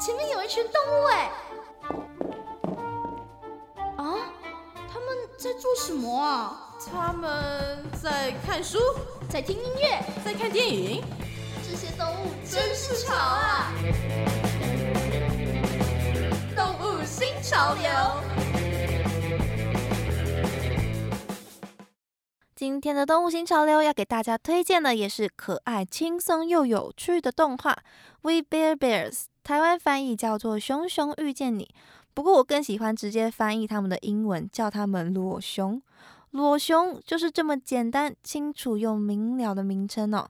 前面有一群动物哎！啊，他们在做什么啊？他们在看书，在听音乐，在看电影。这些动物真是潮啊！动物新潮流。今天的动物新潮流要给大家推荐的也是可爱、轻松又有趣的动画《We Bear Bears》，台湾翻译叫做《熊熊遇见你》。不过我更喜欢直接翻译他们的英文，叫他们“裸熊”。裸熊就是这么简单、清楚又明了的名称哦。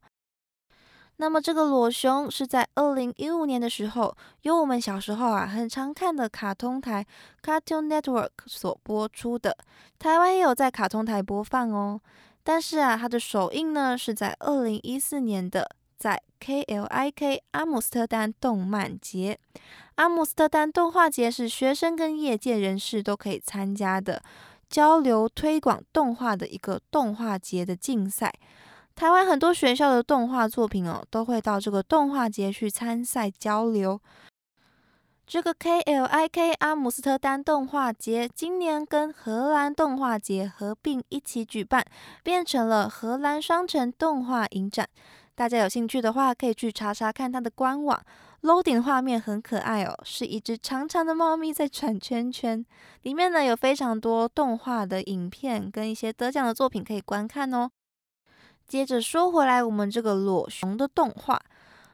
那么这个裸熊是在二零一五年的时候，由我们小时候啊很常看的卡通台 Cartoon Network 所播出的，台湾也有在卡通台播放哦。但是啊，它的首映呢是在二零一四年的，在 KLIK 阿姆斯特丹动漫节。阿姆斯特丹动画节是学生跟业界人士都可以参加的，交流推广动画的一个动画节的竞赛。台湾很多学校的动画作品哦，都会到这个动画节去参赛交流。这个 KLIK 阿姆斯特丹动画节今年跟荷兰动画节合并一起举办，变成了荷兰双城动画影展。大家有兴趣的话，可以去查查看它的官网。loading 画面很可爱哦，是一只长长的猫咪在转圈圈。里面呢有非常多动画的影片跟一些得奖的作品可以观看哦。接着说回来，我们这个裸熊的动画，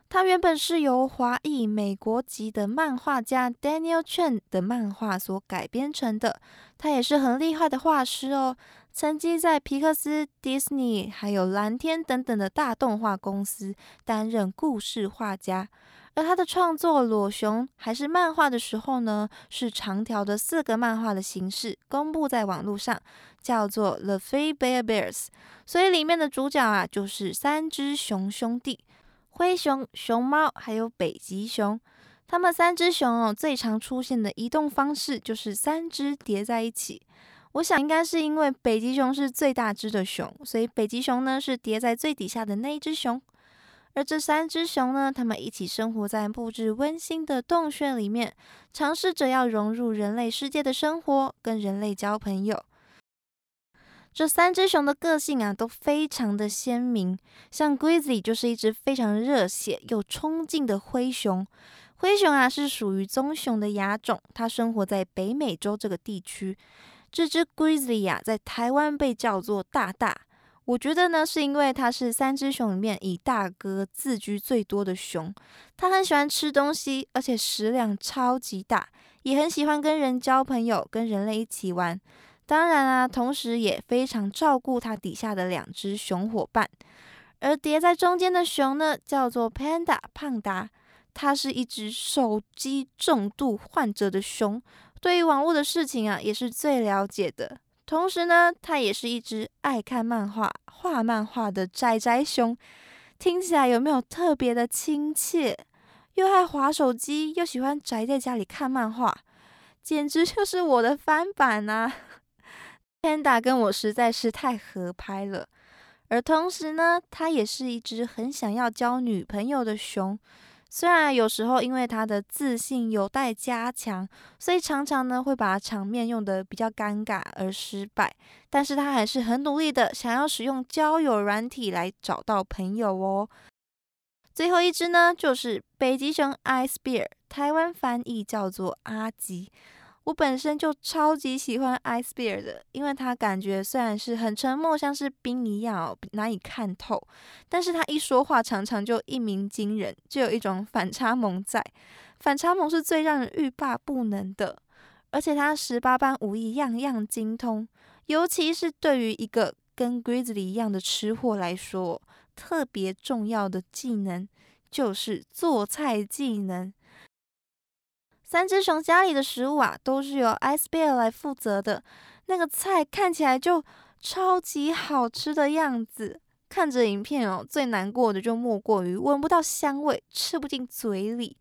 它原本是由华裔美国籍的漫画家 Daniel Chen 的漫画所改编成的。他也是很厉害的画师哦，曾经在皮克斯、迪士尼还有蓝天等等的大动画公司担任故事画家。而他的创作《裸熊》还是漫画的时候呢，是长条的四个漫画的形式公布在网络上，叫做《The Three Bear Bears》。所以里面的主角啊，就是三只熊兄弟：灰熊、熊猫还有北极熊。他们三只熊哦，最常出现的移动方式就是三只叠在一起。我想应该是因为北极熊是最大只的熊，所以北极熊呢是叠在最底下的那一只熊。而这三只熊呢，它们一起生活在布置温馨的洞穴里面，尝试着要融入人类世界的生活，跟人类交朋友。这三只熊的个性啊，都非常的鲜明。像 Grizzly 就是一只非常热血又冲劲的灰熊。灰熊啊，是属于棕熊的亚种，它生活在北美洲这个地区。这只 Grizzly 啊，在台湾被叫做大大。我觉得呢，是因为它是三只熊里面以大哥自居最多的熊。它很喜欢吃东西，而且食量超级大，也很喜欢跟人交朋友，跟人类一起玩。当然啊，同时也非常照顾它底下的两只熊伙伴。而叠在中间的熊呢，叫做 Panda 胖达，它是一只手机重度患者的熊，对于网络的事情啊，也是最了解的。同时呢，它也是一只爱看漫画、画漫画的宅宅熊，听起来有没有特别的亲切？又爱滑手机，又喜欢宅在家里看漫画，简直就是我的翻版啊！Panda 跟我实在是太合拍了，而同时呢，它也是一只很想要交女朋友的熊。虽然有时候因为他的自信有待加强，所以常常呢会把场面用得比较尴尬而失败，但是他还是很努力的想要使用交友软体来找到朋友哦。最后一只呢就是北极熊 Ice Bear，台湾翻译叫做阿吉。我本身就超级喜欢 Ice Bear 的，因为他感觉虽然是很沉默，像是冰一样哦难以看透，但是他一说话常常就一鸣惊人，就有一种反差萌在。反差萌是最让人欲罢不能的，而且他十八般武艺样样精通，尤其是对于一个跟 Grizzly 一样的吃货来说，特别重要的技能就是做菜技能。三只熊家里的食物啊，都是由 Ice Bear 来负责的。那个菜看起来就超级好吃的样子。看着影片哦，最难过的就莫过于闻不到香味，吃不进嘴里。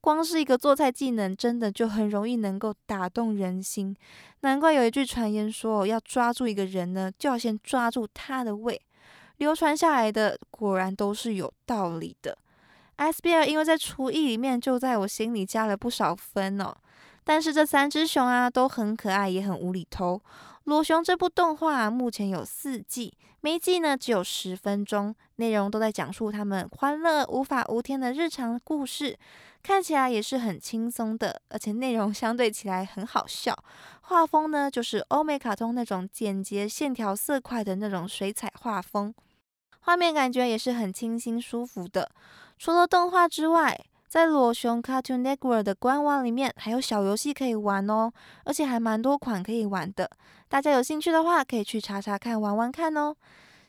光是一个做菜技能，真的就很容易能够打动人心。难怪有一句传言说，要抓住一个人呢，就要先抓住他的胃。流传下来的果然都是有道理的。SBL 因为在厨艺里面就在我心里加了不少分哦。但是这三只熊啊都很可爱，也很无厘头。裸熊这部动画目前有四季，每季呢只有十分钟，内容都在讲述他们欢乐无法无天的日常故事，看起来也是很轻松的，而且内容相对起来很好笑。画风呢就是欧美卡通那种简洁、线条、色块的那种水彩画风，画面感觉也是很清新舒服的。除了动画之外，在裸熊 Cartoon Network 的官网里面，还有小游戏可以玩哦，而且还蛮多款可以玩的。大家有兴趣的话，可以去查查看，玩玩看哦。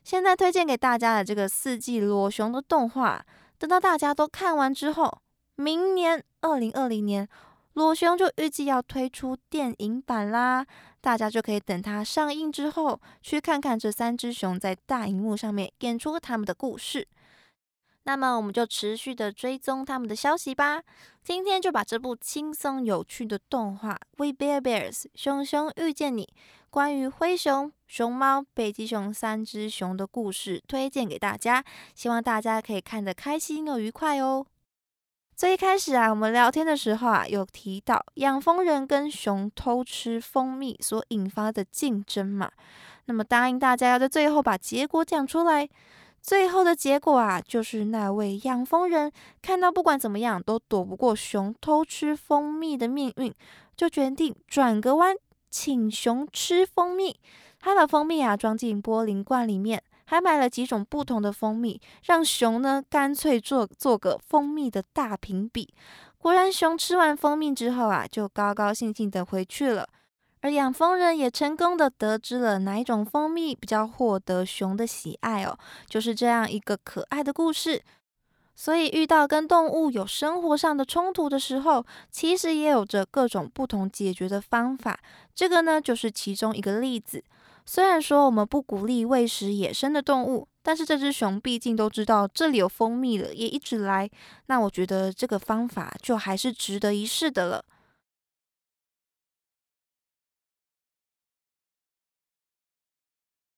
现在推荐给大家的这个四季裸熊的动画，等到大家都看完之后，明年二零二零年，裸熊就预计要推出电影版啦。大家就可以等它上映之后，去看看这三只熊在大荧幕上面演出他们的故事。那么我们就持续的追踪他们的消息吧。今天就把这部轻松有趣的动画《We Bear Bears》熊熊遇见你，关于灰熊、熊猫、北极熊三只熊的故事推荐给大家，希望大家可以看得开心又愉快哦。最一开始啊，我们聊天的时候啊，有提到养蜂人跟熊偷吃蜂蜜所引发的竞争嘛，那么答应大家要在最后把结果讲出来。最后的结果啊，就是那位养蜂人看到不管怎么样都躲不过熊偷吃蜂蜜的命运，就决定转个弯，请熊吃蜂蜜。他把蜂蜜啊装进玻璃罐里面，还买了几种不同的蜂蜜，让熊呢干脆做做个蜂蜜的大评比。果然，熊吃完蜂蜜之后啊，就高高兴兴的回去了。而养蜂人也成功的得知了哪一种蜂蜜比较获得熊的喜爱哦，就是这样一个可爱的故事。所以遇到跟动物有生活上的冲突的时候，其实也有着各种不同解决的方法。这个呢，就是其中一个例子。虽然说我们不鼓励喂食野生的动物，但是这只熊毕竟都知道这里有蜂蜜了，也一直来。那我觉得这个方法就还是值得一试的了。